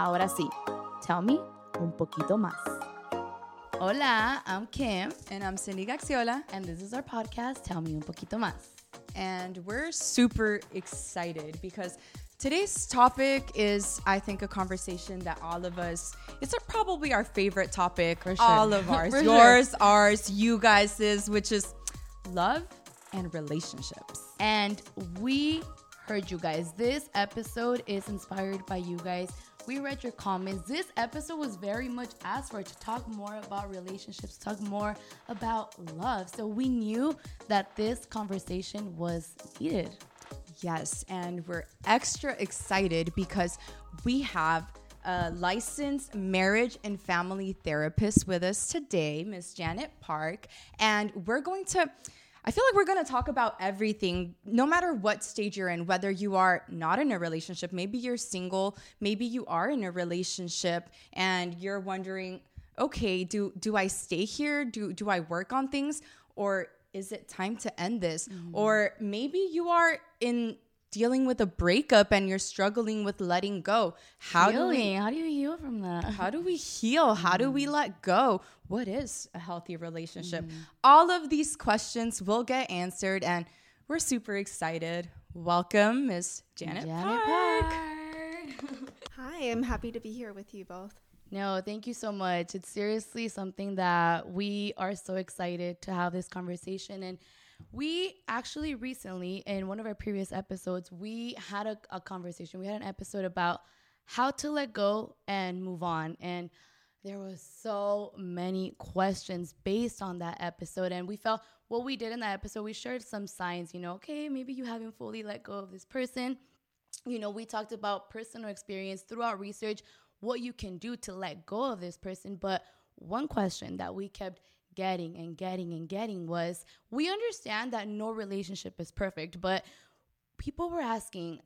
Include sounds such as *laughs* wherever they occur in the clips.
Ahora sí, tell me un poquito más. Hola, I'm Kim. And I'm Cindy Gaxiola. And this is our podcast, Tell Me Un Poquito Más. And we're super excited because today's topic is, I think, a conversation that all of us, it's a, probably our favorite topic. For sure. All of *laughs* ours. Yours, sure. ours, you guys's, which is love and relationships. And we heard you guys. This episode is inspired by you guys. We read your comments. This episode was very much asked for to talk more about relationships, talk more about love. So we knew that this conversation was needed. Yes, and we're extra excited because we have a licensed marriage and family therapist with us today, Miss Janet Park, and we're going to I feel like we're going to talk about everything, no matter what stage you're in, whether you are not in a relationship, maybe you're single, maybe you are in a relationship and you're wondering, okay, do do I stay here? Do do I work on things or is it time to end this? Mm-hmm. Or maybe you are in dealing with a breakup and you're struggling with letting go. How Healing. do we how do you heal from that? How do we heal? How do we mm. let go? What is a healthy relationship? Mm. All of these questions will get answered and we're super excited. Welcome, Miss Janet, Janet Park. Park. *laughs* *laughs* Hi, I'm happy to be here with you both. No, thank you so much. It's seriously something that we are so excited to have this conversation and we actually recently, in one of our previous episodes, we had a, a conversation. We had an episode about how to let go and move on. And there was so many questions based on that episode and we felt what we did in that episode we shared some signs you know okay maybe you haven't fully let go of this person you know we talked about personal experience throughout research what you can do to let go of this person but one question that we kept getting and getting and getting was we understand that no relationship is perfect, but people were asking,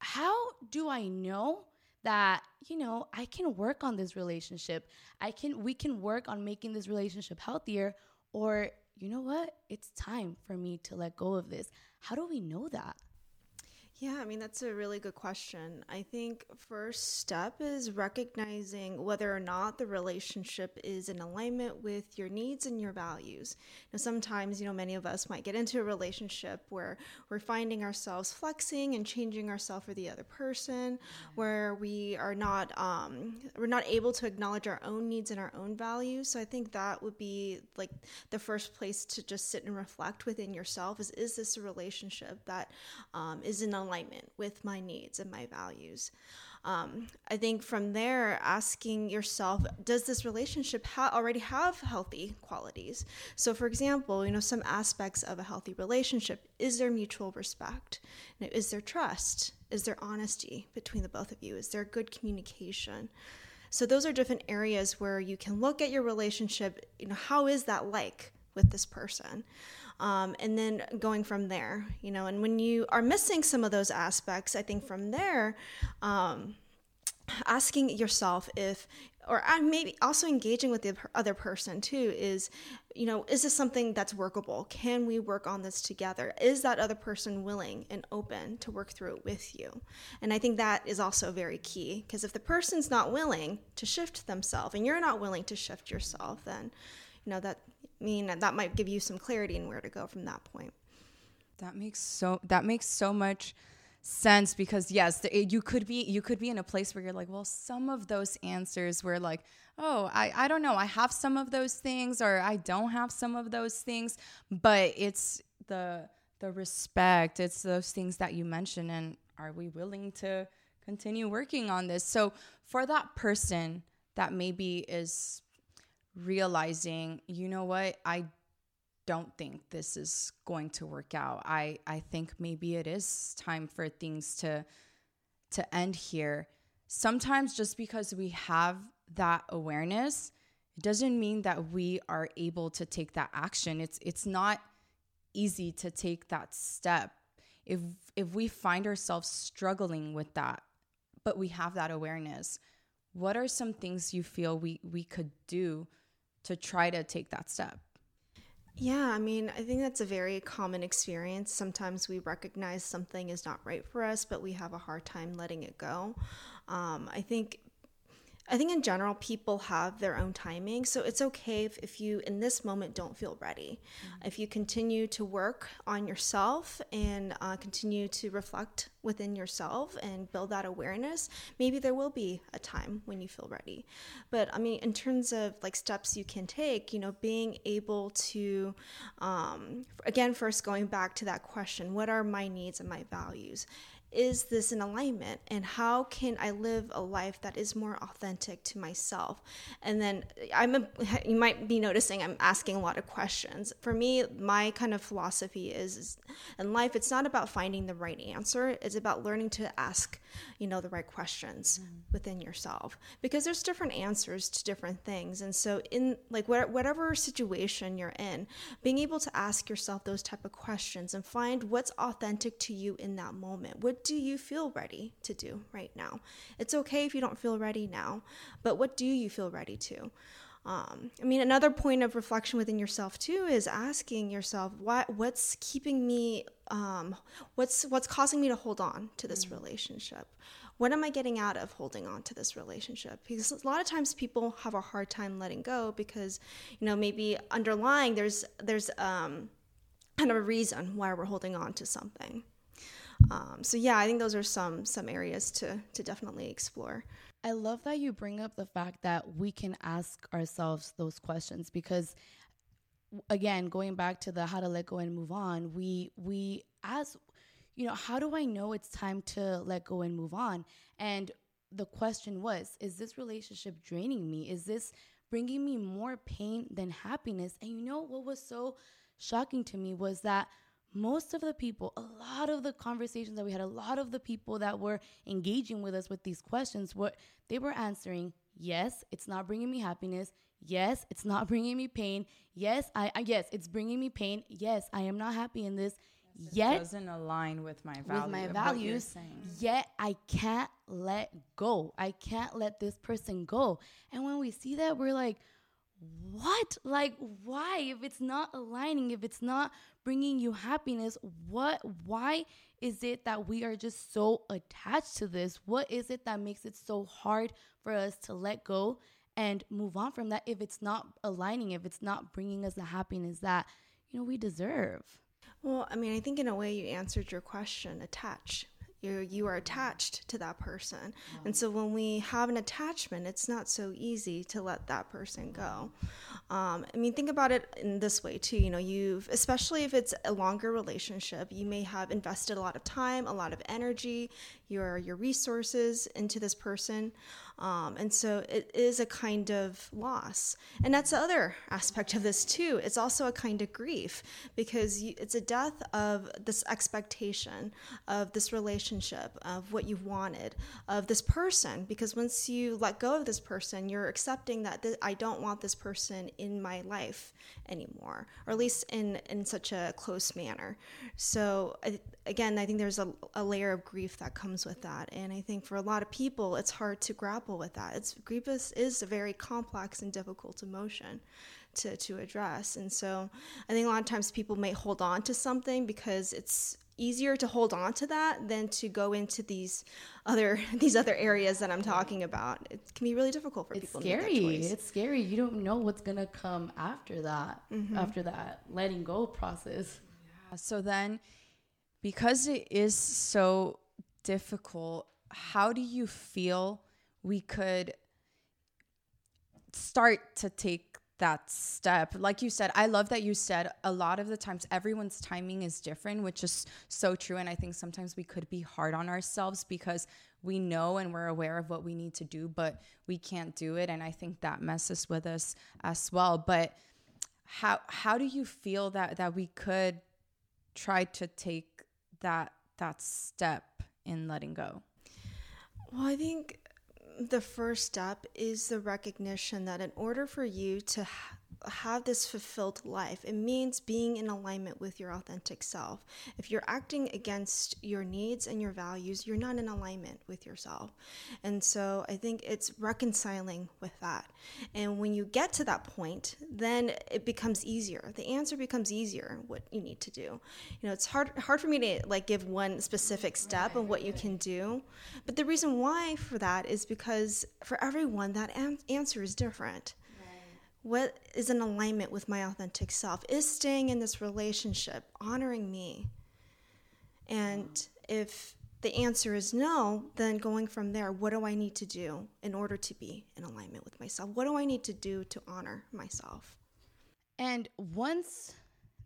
how do I know that, you know, I can work on this relationship? I can we can work on making this relationship healthier or you know what? It's time for me to let go of this. How do we know that? Yeah, I mean, that's a really good question. I think first step is recognizing whether or not the relationship is in alignment with your needs and your values. Now, sometimes, you know, many of us might get into a relationship where we're finding ourselves flexing and changing ourselves for the other person, where we are not, um, we're not able to acknowledge our own needs and our own values. So I think that would be like the first place to just sit and reflect within yourself is, is this a relationship that um, is in alignment alignment with my needs and my values. Um, I think from there, asking yourself, does this relationship ha- already have healthy qualities? So, for example, you know, some aspects of a healthy relationship is there mutual respect? Is there trust? Is there honesty between the both of you? Is there good communication? So, those are different areas where you can look at your relationship. You know, how is that like with this person? Um, and then going from there you know and when you are missing some of those aspects i think from there um, asking yourself if or maybe also engaging with the other person too is you know is this something that's workable? Can we work on this together? Is that other person willing and open to work through it with you? And i think that is also very key because if the person's not willing to shift themselves and you're not willing to shift yourself then you know that mean that might give you some clarity in where to go from that point. That makes so that makes so much sense because yes the, you could be you could be in a place where you're like well some of those answers were like oh I, I don't know i have some of those things or i don't have some of those things but it's the the respect it's those things that you mentioned and are we willing to continue working on this? So for that person that maybe is realizing, you know what, I don't think this is going to work out. I I think maybe it is time for things to to end here. Sometimes just because we have that awareness, it doesn't mean that we are able to take that action. It's it's not easy to take that step. If if we find ourselves struggling with that, but we have that awareness, what are some things you feel we we could do to try to take that step? Yeah, I mean, I think that's a very common experience. Sometimes we recognize something is not right for us, but we have a hard time letting it go. Um, I think I think in general, people have their own timing. So it's okay if, if you, in this moment, don't feel ready. Mm-hmm. If you continue to work on yourself and uh, continue to reflect within yourself and build that awareness, maybe there will be a time when you feel ready. But I mean, in terms of like steps you can take, you know, being able to, um, again, first going back to that question what are my needs and my values? Is this in alignment? And how can i live a life that is more authentic to myself? And then i'm a, *laughs* you might be noticing i'm asking a lot of questions. For me my kind of philosophy is, is in life it's not about finding the right answer. It's about learning to ask you know the right questions mm-hmm. within yourself. Because there's different answers to different things. And so in like whatever situation you're in being able to ask yourself those type of questions and find what's authentic to you in that moment. What do you feel ready to do right now? It's okay if you don't feel ready now, but what do you feel ready to? Um, I mean, another point of reflection within yourself too is asking yourself, what what's keeping me, um, what's what's causing me to hold on to this mm-hmm. relationship? What am I getting out of holding on to this relationship? Because a lot of times people have a hard time letting go because, you know, maybe underlying there's there's um, kind of a reason why we're holding on to something. Um, so yeah, I think those are some some areas to to definitely explore. I love that you bring up the fact that we can ask ourselves those questions because again, going back to the how to let go and move on, we we ask you know, how do I know it's time to let go and move on? And the question was, is this relationship draining me? Is this bringing me more pain than happiness? And you know what was so shocking to me was that most of the people, a lot of the conversations that we had, a lot of the people that were engaging with us with these questions, what they were answering, yes, it's not bringing me happiness. Yes, it's not *laughs* bringing me pain. Yes, I, I yes, it's bringing me pain. Yes, I am not happy in this. Yes, yet doesn't align with my value, with my values. Yet I can't let go. I can't let this person go. And when we see that, we're like, what? Like, why? If it's not aligning, if it's not bringing you happiness, what, why is it that we are just so attached to this? What is it that makes it so hard for us to let go and move on from that if it's not aligning, if it's not bringing us the happiness that, you know, we deserve? Well, I mean, I think in a way you answered your question attach you you are attached to that person. And so when we have an attachment it's not so easy to let that person go. Um, i mean think about it in this way too you know you've especially if it's a longer relationship you may have invested a lot of time a lot of energy your your resources into this person um, and so it is a kind of loss. And that's the other aspect of this, too. It's also a kind of grief because you, it's a death of this expectation of this relationship, of what you've wanted, of this person. Because once you let go of this person, you're accepting that th- I don't want this person in my life anymore, or at least in, in such a close manner. So, again, I think there's a, a layer of grief that comes with that. And I think for a lot of people, it's hard to grapple with that. It's grief is a very complex and difficult emotion to to address, and so I think a lot of times people may hold on to something because it's easier to hold on to that than to go into these other *laughs* these other areas that I'm talking about. It can be really difficult for people. it's people. Scary. It's scary. You don't know what's gonna come after that. Mm-hmm. After that letting go process. Yeah. So then, because it is so difficult, how do you feel we could start to take that step. Like you said, I love that you said a lot of the times everyone's timing is different, which is so true. And I think sometimes we could be hard on ourselves because we know and we're aware of what we need to do, but we can't do it. And I think that messes with us as well. But how how do you feel that that we could try to take that that step in letting go? Well, I think the first step is the recognition that in order for you to have this fulfilled life, it means being in alignment with your authentic self. If you're acting against your needs and your values, you're not in alignment with yourself. And so I think it's reconciling with that. And when you get to that point, then it becomes easier. The answer becomes easier what you need to do. You know, it's hard hard for me to like give one specific step on what you can do. But the reason why for that is because for everyone that an- answer is different what is in alignment with my authentic self? Is staying in this relationship honoring me? And if the answer is no then going from there what do i need to do in order to be in alignment with myself? What do i need to do to honor myself? And once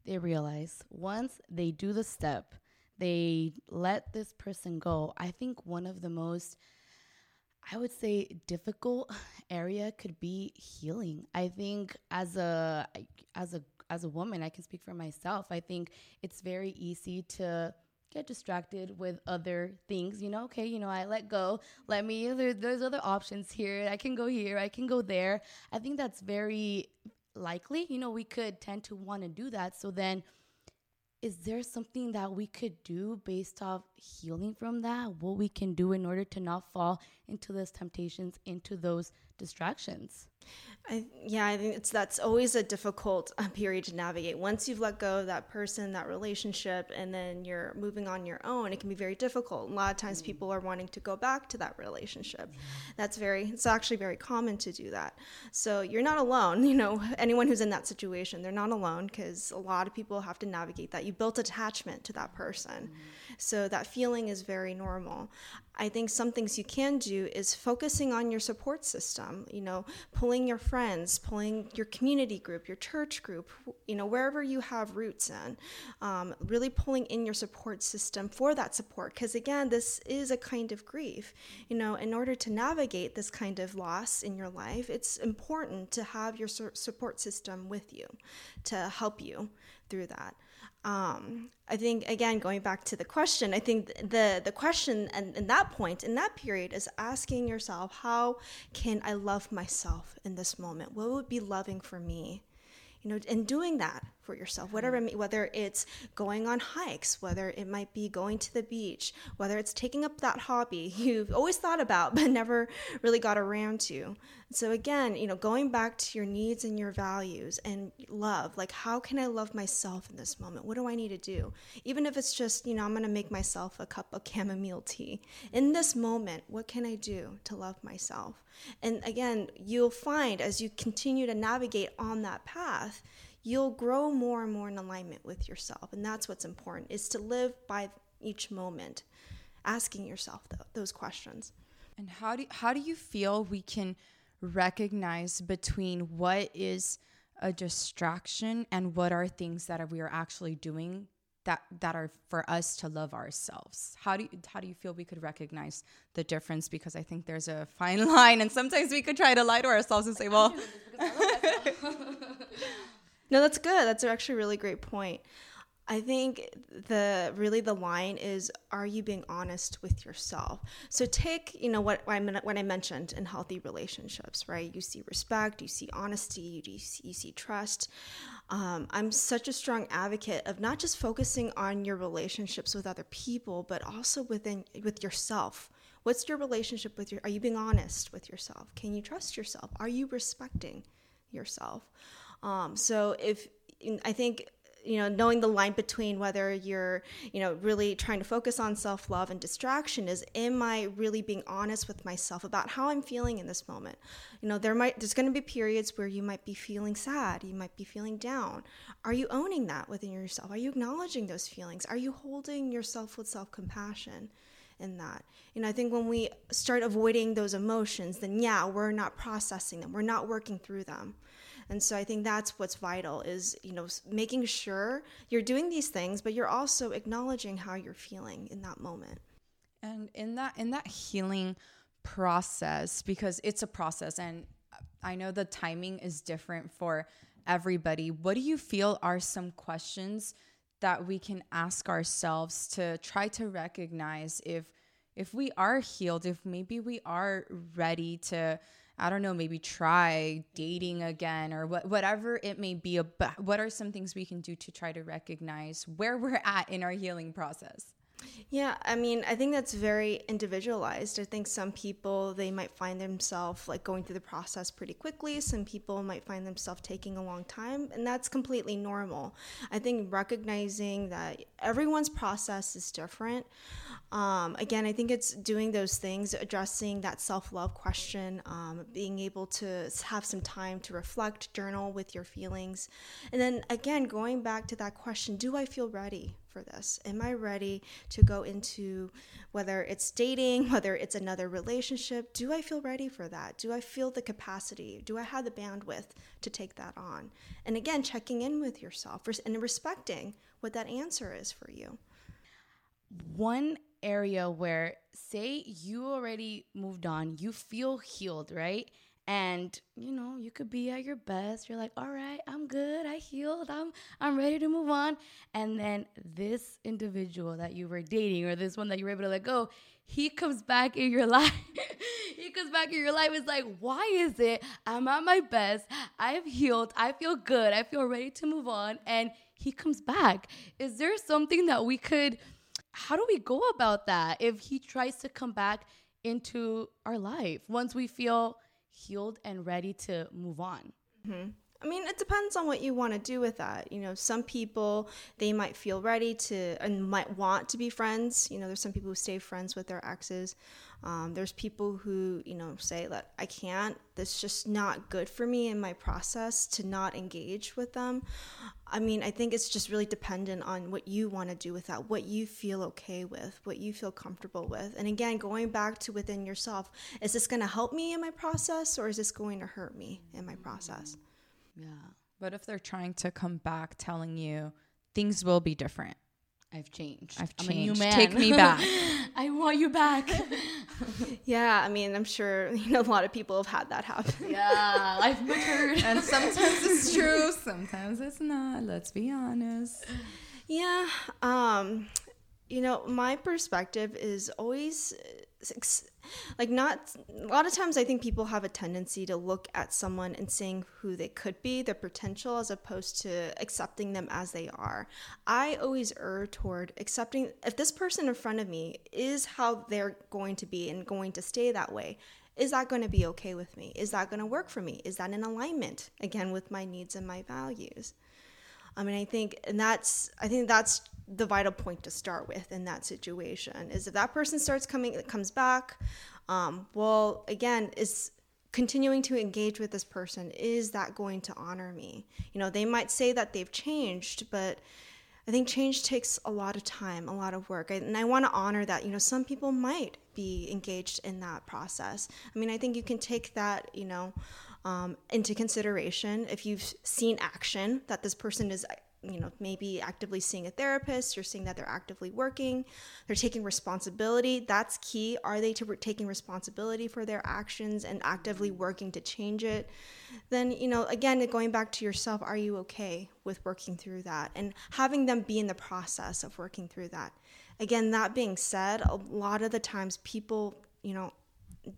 they realize once they do the step they let this person go i think one of the most I would say difficult *laughs* area could be healing. I think as a as a as a woman, I can speak for myself. I think it's very easy to get distracted with other things. You know, okay, you know, I let go. Let me. There, there's other options here. I can go here. I can go there. I think that's very likely. You know, we could tend to want to do that. So then is there something that we could do based off healing from that? What we can do in order to not fall into those temptations, into those distractions? I, yeah, I think it's that's always a difficult uh, period to navigate. Once you've let go of that person, that relationship, and then you're moving on your own, it can be very difficult. A lot of times, mm people are wanting to go back to that relationship. That's very, it's actually very common to do that. So you're not alone. You know, *laughs* anyone who's in that situation, they're not alone because a lot of people have to navigate that. You built attachment to that person, mm so that feeling is very normal. I think some things you can do is focusing on your support system, you know, pulling your friends, pulling your community group, your church group, you know, wherever you have roots in, um, really pulling in your support system for that support. Because again, this is a kind of grief. You know, in order to navigate this kind of loss in your life, it's important to have your support system with you to help you through that um, I think again going back to the question, I think the the question and in that point in that period is asking yourself, how can I love myself in this moment? What would be loving for me? You know, and doing that for yourself, whatever, mm-hmm. whether it's going on hikes, whether it might be going to the beach, whether it's taking up that hobby *laughs* you've always thought about but never really got around to. So again, you know, going back to your needs and your values and love, like how can I love myself in this moment? What do I need to do? Even if it's just, you know, I'm going to make myself a cup of chamomile tea. In this moment, what can I do to love myself? And again, you'll find as you continue to navigate on that path, you'll grow more and more in alignment with yourself. And that's what's important is to live by each moment, asking yourself th- those questions. And how do how do you feel we can recognize between what is a distraction and what are things that we are actually doing that that are for us to love ourselves how do you how do you feel we could recognize the difference because i think there's a fine *laughs* line and sometimes we could try to lie to ourselves and say well *laughs* *laughs* No, that's good. That's actually a really great point. I think the really the line is are you being honest with yourself? So take, you know what I when I mentioned in healthy relationships, right? You see respect, you see honesty, you see, you see trust. Um, I'm such a strong advocate of not just focusing on your relationships with other people, but also within with yourself. What's your relationship with your are you being honest with yourself? Can you trust yourself? Are you respecting yourself? Um, so if I think you know knowing the line between whether you're you know really trying to focus on self-love and distraction is am i really being honest with myself about how i'm feeling in this moment you know there might there's going to be periods where you might be feeling sad you might be feeling down are you owning that within yourself are you acknowledging those feelings are you holding yourself with self-compassion in that. And I think when we start avoiding those emotions, then yeah, we're not processing them. We're not working through them. And so I think that's what's vital is, you know, making sure you're doing these things, but you're also acknowledging how you're feeling in that moment. And in that in that healing process because it's a process and I know the timing is different for everybody. What do you feel are some questions that we can ask ourselves to try to recognize if if we are healed, if maybe we are ready to I don't know, maybe try dating again or what, whatever it may be. But what are some things we can do to try to recognize where we're at in our healing process? Yeah, I mean, I think that's very individualized. I think some people they might find themselves like going through the process pretty quickly. Some people might find themselves taking a long time, and that's completely normal. I think recognizing that everyone's process is different. Um, again, I think it's doing those things, addressing that self love question, um, being able to have some time to reflect, journal with your feelings. And then again, going back to that question do I feel ready for this? Am I ready to go into whether it's dating, *laughs* whether it's another relationship? Do I feel ready for that? Do I feel the capacity? Do I have the bandwidth to take that on? And again, checking in with yourself and respecting what that answer is for you. One area where, say, you already moved on, you feel healed, right? And you know you could be at your best. You're like all right i'm good. I healed. I'm i'm ready to move on. And then this individual that you were dating or this one that you were able to let go he comes back in your *laughs* life. He comes back in your life. It's like why is it i'm at my best? I've healed. I feel good. I feel ready to move on. And he comes back. Is there something that we could how do we go about that if he tries to come back into our life? Once we feel healed and ready to move on. Mm-hmm. I mean, it depends on what you want to do with that. You know, some people they might feel ready to and might want to be friends. You know, there's some people who stay friends with their exes. Um, there's people who you know say that I can't. That's just not good for me in my process to not engage with them. I mean, I think it's just really dependent on what you want to do with that, what you feel okay with, what you feel comfortable with. And again, going back to within yourself, is this going to help me in my process or is this going to hurt me in my process? Yeah. But if they're trying to come back telling you things will be different? I've changed. I've changed. I'm a new man. Take me back. *laughs* I want you back. *laughs* yeah, I mean, I'm sure *laughs* you know a lot of people have had that happen. yeah, I've matured. and sometimes it's true, sometimes it's not. Let's be honest. Yeah. Um, you know, my perspective is always *laughs* like not a lot of times i think people have a tendency to look at someone and seeing who they could be their potential as opposed to accepting them as they are. I always err toward accepting if this person in front of me is how they're going to be and going to stay that way is that going to be okay with me? Is that going to work for me? Is that in alignment again with my needs and my values? I mean, I think, and that's, I think that's the vital point to start with in that situation is if that person starts coming, it comes back, um, well, again, is continuing to engage with this person, is that going to honor me? You know, they might say that they've changed, but I think change takes a lot of time, a lot of work. and I want to honor that. You know, some people might be engaged in that process. I mean, I think you can take that, you know, um, into consideration if you've seen action that this person is you know maybe actively seeing a therapist you're seeing that they're actively working they're taking responsibility that's key. Are they to, taking responsibility for their actions and actively working to change it? Then you know again going back to yourself are you okay with working through that and having them be in the process of working through that? Again that being said a lot of the times people you know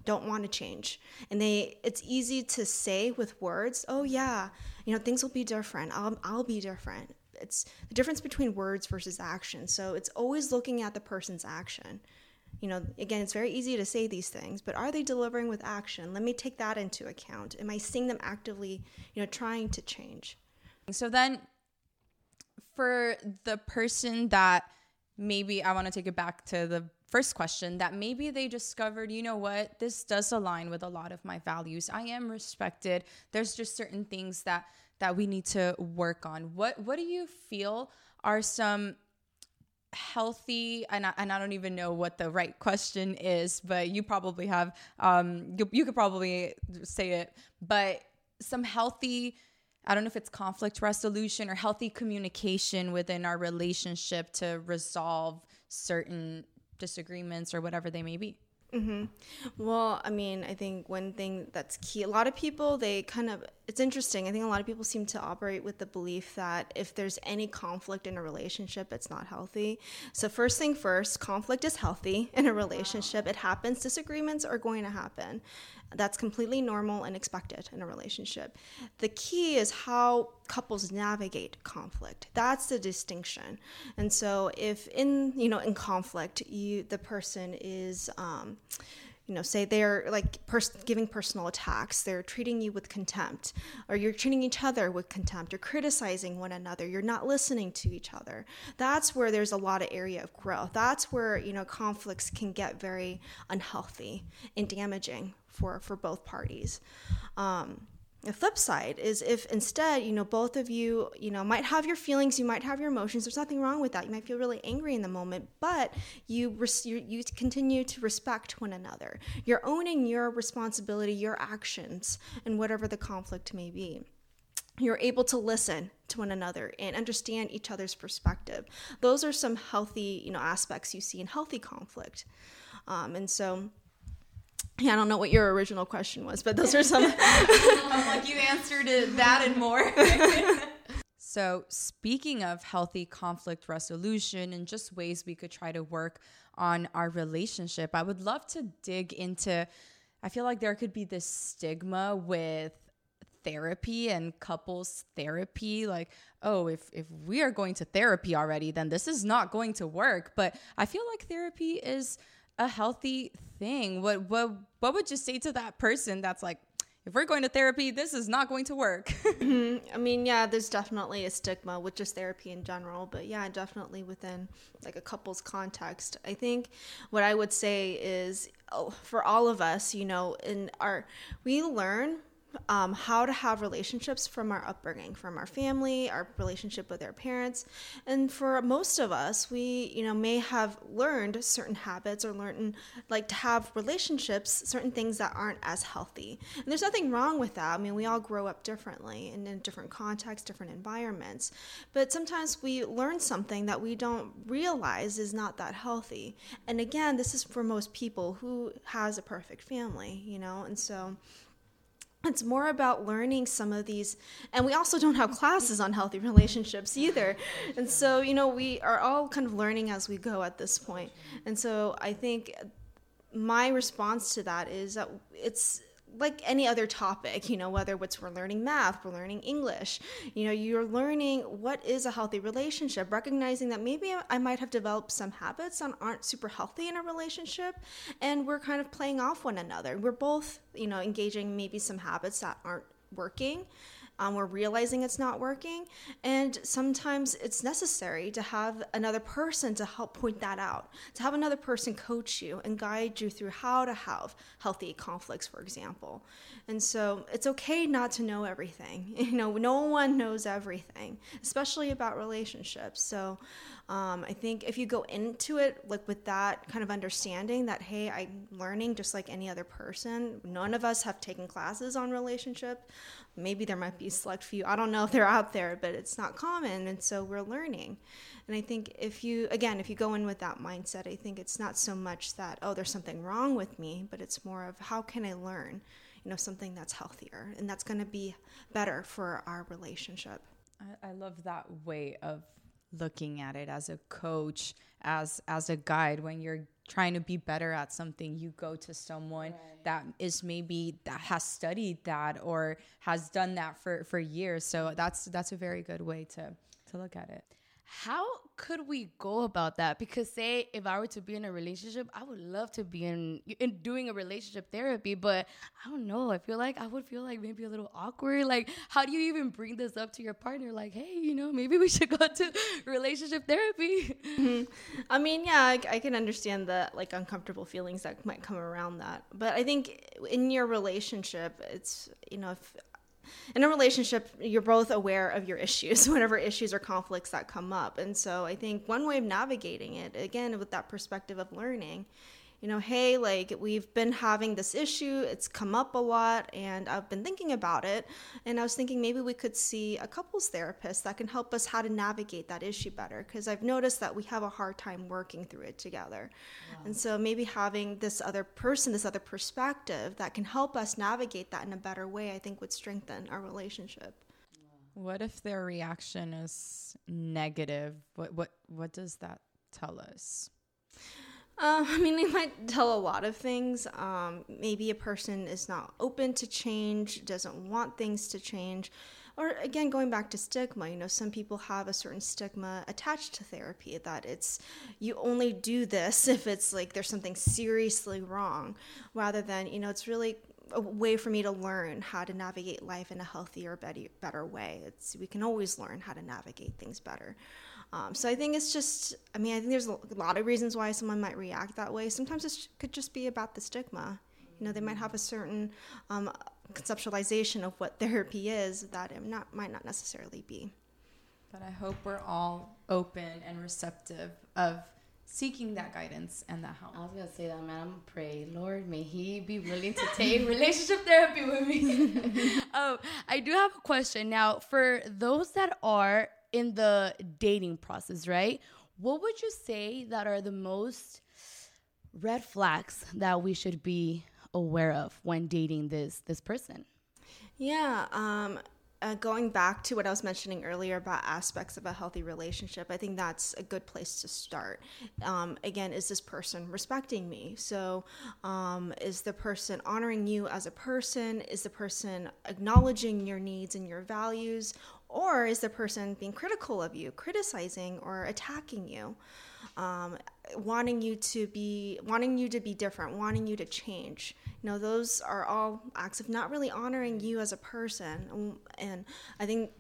don't want to change. And they it's easy to say with words oh yeah you know things will be different. I'll, I'll be different. It's the difference between words versus action. So it's always looking at the person's action. You know again it's very easy to say these things but are they delivering with action? Let me take that into account. Am i seeing them actively you know trying to change? So then for the person that maybe i want to take it back to the first question that maybe they discovered, you know what, this does align with a lot of my values. I am respected. There's just certain things that that we need to work on. What what do you feel are some healthy and I, and I don't even know what the right question is, but you probably have um you, you could probably say it, but some healthy I don't know if it's conflict resolution or healthy communication within our relationship to resolve certain disagreements or whatever they may be. Mm-hmm. Well, I mean, I think one thing that's key, a lot of people, they kind of, it's interesting. I think a lot of people seem to operate with the belief that if there's any conflict in a relationship, it's not healthy. So, first thing first, conflict is healthy in a relationship. It happens, disagreements are going to happen. That's completely normal and expected in a relationship. The key is how couples navigate conflict. That's the distinction. And so if in, you know, in conflict, you the person is um, you know, say they're like pers- giving personal attacks, they're treating you with contempt, or you're treating each other with contempt, you're criticizing one another, you're not listening to each other. That's where there's a lot of area of growth. That's where, you know, conflicts can get very unhealthy and damaging for, for both parties. Um, the flip side is if instead you know both of you you know might have your feelings you might have your emotions there's nothing wrong with that. You might feel really angry in the moment but you res- you, you continue to respect one another. You're owning your responsibility your actions and whatever the conflict may be. You're able to listen to one another and understand each other's perspective. Those are some healthy you know aspects you see in healthy conflict. Um, and so yeah, I don't know what your original question was, but those are some. I'm *laughs* *laughs* like, you answered it, that and more. *laughs* so, speaking of healthy conflict resolution and just ways we could try to work on our relationship, I would love to dig into. I feel like there could be this stigma with therapy and couples therapy like oh if if we are going to therapy already then this is not going to work but i feel like therapy is a healthy thing. What what what would you say to that person that's like, if we're going to therapy, this is not going to work. *laughs* mm-hmm. I mean, yeah, there's definitely a stigma with just therapy in general, but yeah, definitely within like a couple's context. I think what I would say is oh, for all of us, you know, in our we learn um, how to have relationships from our upbringing, from our family, our relationship with our parents. And for most of us, we, you know, may have learned certain habits or learned like to have relationships, certain things that aren't as healthy. And there's nothing wrong with that. I mean, we all grow up differently and in different contexts, different environments. But sometimes we learn something that we don't realize is not that healthy. And again, this is for most people who has a perfect family, you know, and so it's more about learning some of these and we also don't have classes on healthy relationships either. And so you know we are all kind of learning as we go at this point. And so i think my response to that is that it's like any other topic, you know, whether it's we're learning math, we're learning English, you know, you're learning what is a healthy relationship, recognizing that maybe I might have developed some habits that aren't super healthy in a relationship, and we're kind of playing off one another. We're both, you know, engaging maybe some habits that aren't working um, we're realizing it's not working. And sometimes it's necessary to have another person to help point that out, to have another person coach you and guide you through how to have healthy conflicts, for example. And so it's okay not to know everything. *laughs* You know, no one knows everything, especially about relationships. So um, I think if you go into it like with that kind of understanding that hey, I'm learning just like any other person. None of us have taken classes on relationship. Maybe there might be select few. I don't know if they're out there but it's not common and so we're learning. And i think if you again if you go in with that mindset i think it's not so much that oh there's something wrong with me but it's more of how can i learn you know something that's healthier and that's going to be better for our relationship. I love that way of looking at it as a coach as as a guide. When you're trying to be better at something you go to someone right. that is maybe that has studied that or has done that for for years. So that's that's a very good way to to look at it how could we go about that? Because say if I were to be in a relationship, I would love to be in in doing a relationship therapy, but I don't know. I feel like I would feel like maybe a little awkward. Like, how do you even bring this up to your partner? Like, hey, you know, maybe we should *laughs* go to relationship therapy. Mm-hmm. I mean, yeah, I, I can understand the like uncomfortable feelings that might come around that, but I think in your relationship, it's you know, if in a relationship, you're both aware of your issues, *laughs* whatever issues or conflicts that come up. And so I think one way of navigating it, again, with that perspective of learning, you know, hey, like we've been having this issue, it's come up a lot, and I've been thinking about it. And I was thinking maybe we could see a couples therapist that can help us how to navigate that issue better. Because I've noticed that we have a hard time working through it together. Wow. And so maybe having this other person, this other perspective that can help us navigate that in a better way, I think would strengthen our relationship. What if their reaction is negative? What what what does that tell us? Um, *laughs* I mean, they might tell a lot of things. Um, maybe a person is not open to change, doesn't want things to change. Or again, going back to stigma, you know, some people have a certain stigma attached to therapy that it's you only do this *laughs* if it's like there's something seriously wrong, rather than, you know, it's really a way for me to learn how to navigate life in a healthier, better, better way. It's we can always learn how to navigate things better. Um, so I think it's just, I mean, I think there's a lot of reasons why someone might react that way. Sometimes it could just be about the stigma. You know, they might have a certain um, conceptualization of what *laughs* therapy is that it not might not necessarily be. But I hope we're all open and receptive of seeking that guidance and that help. I was gonna say that, man. I'm gonna pray, Lord, may He be willing to take *laughs* relationship therapy with me. *laughs* oh, I do have a question now for those that are in the dating process, right? What would you say that are the most red flags that we should be aware of when dating this this person? Yeah, um, uh, going back to what I was mentioning earlier about aspects of a healthy relationship, I think that's a good place to start. Um, again, is this person respecting me? So, um, is the person honoring you as a person? Is the person acknowledging your needs and your values? Or is the person being critical of you, criticizing or attacking you? Um, wanting you to be wanting you to be different wanting you to change you know those are all acts of not really honoring you as a person and i think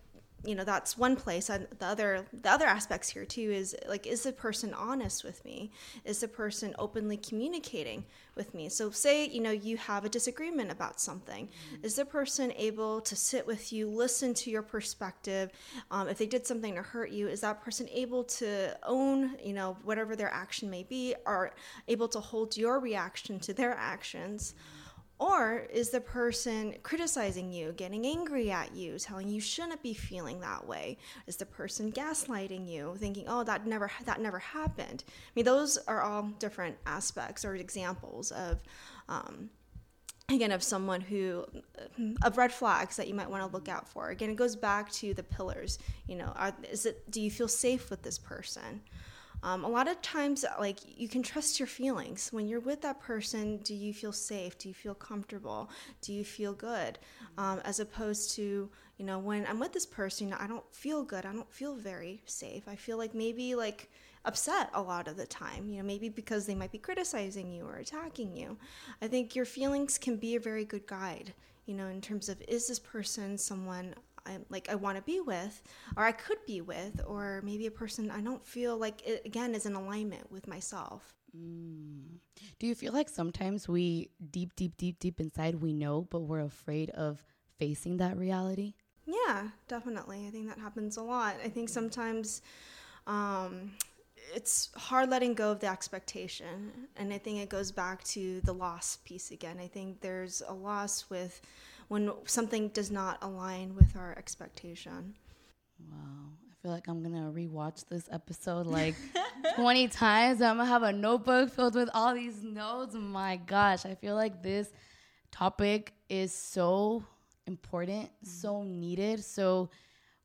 you know that's one place and the other the other aspects here too is like is the person honest with me? Is the person openly communicating with me? So say you know you have a disagreement about something. Mm-hmm. is the person able to sit with you listen to your perspective? Um, if they did something to hurt you is that person able to own you know whatever their action may be? Or able to hold your reaction to their actions? mm-hmm or is the person criticizing you, getting angry at you, telling you shouldn't be feeling that way? Is the person gaslighting you, thinking, "Oh, that never that never happened"? I mean, those are all different aspects or examples of, um, again, of someone who of red flags that you might want to look out for. Again, it goes back to the pillars. You know, are, is it? Do you feel safe with this person? Um, a lot of times, like you can trust your feelings. When you're with that person, do you feel safe? Do you feel comfortable? Do you feel good? Um, as opposed to, you know, when I'm with this person, I don't feel good. I don't feel very safe. I feel like maybe like upset a lot of the time, you know, maybe because they might be criticizing you or attacking you. I think your feelings can be a very good guide, you know, in terms of is this person someone I like I want to be with or I could be with or maybe a person I don't feel like it, again is in alignment with myself. Mm. Do you feel like sometimes we deep deep deep deep inside we know but we're afraid of facing that reality? Yeah, definitely. I think that happens a lot. I think sometimes um, it's hard letting go of the expectation. And I think it goes back to the loss piece again. I think there's a loss with when something does not align with our expectation. Wow. I feel like I'm gonna rewatch this episode like *laughs* 20 times. I'm gonna have a notebook filled with all these notes. My gosh, I feel like this topic is so important, mm-hmm. so needed. So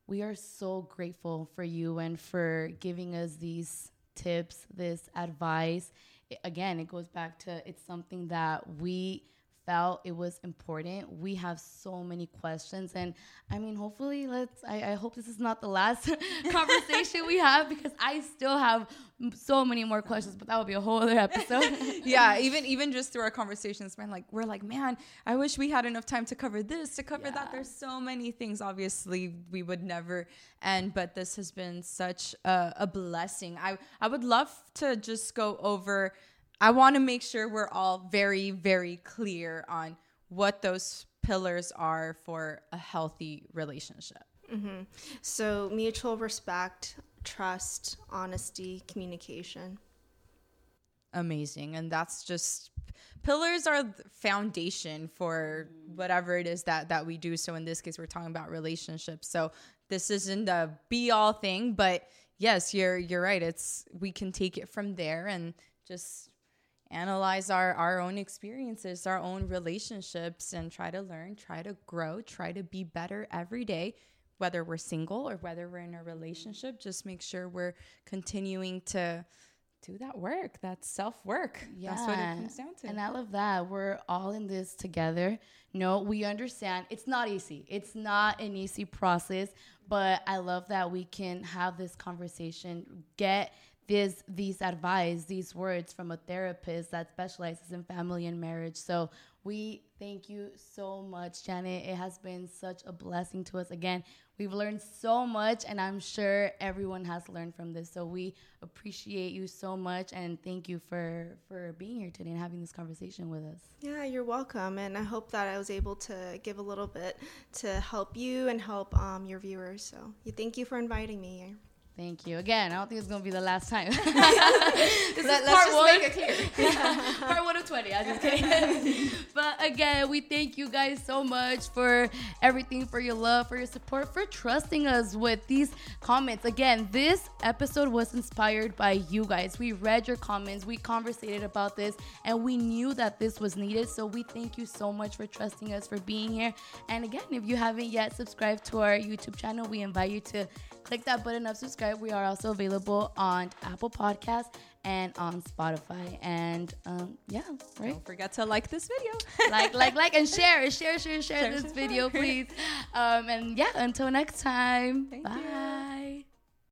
we are so grateful for you and for giving us these tips, this advice. It, again, it goes back to it's something that we felt it was important. We have so many questions, and I mean, hopefully, let's. I, I hope this is not the last *laughs* conversation we have because I still have so many more questions, but that would be a whole other episode. *laughs* yeah, even even just through our conversations, man, like we're like, man, I wish we had enough time to cover this, to cover yeah. that. There's so many things. Obviously, we would never end, but this has been such a, a blessing. I I would love to just go over I want to make sure we're all very, very clear on what those pillars are for a healthy relationship. Mm-hmm. So, mutual respect, trust, honesty, communication. Amazing. And that's just pillars are the foundation for whatever it is that that we do. So in this case we're talking about relationships. So this isn't a be all thing, but yes, you're you're right. It's we can take it from there and just analyze our, our own experiences, our own relationships, and try to learn, try to grow, try to be better every day, whether we're single or whether we're in a relationship. Just make sure we're continuing to do that work. That's self work. Yeah. That's what it comes down to. And I love that. We're all in this together. No, we understand it's not easy. It's not an easy process, but I love that we can have this conversation, get this these advice, these words from a therapist that specializes in family and marriage. So we thank you so much, Janet. It has been such a blessing to us. Again, we've learned so much, and I'm sure everyone has learned from this. So we appreciate you so much, and thank you for for being here today and having this conversation with us. Yeah, you're welcome, and I hope that I was able to give a little bit to help you and help um, your viewers. So, thank you for inviting me. Thank you. Again, I don't think it's gonna be the last time. *laughs* *laughs* this Let, is part one. *laughs* part one of 20. I'm just kidding. but again, we thank you guys so much for everything, for your love, for your support, for trusting us with these comments. Again, this episode was inspired by you guys. We read your comments, we conversated about this, and we knew that this was needed. So we thank you so much for trusting us, for being here. And again, if you haven't yet subscribed to our YouTube channel, we invite you to click that button of subscribe. We are also available on Apple Podcasts and on Spotify. And um, yeah, right. Don't forget to like this video. *laughs* like, like, like, and share, share, share, share, share this share, video, please. Um, and yeah, until next time. Thank bye. You.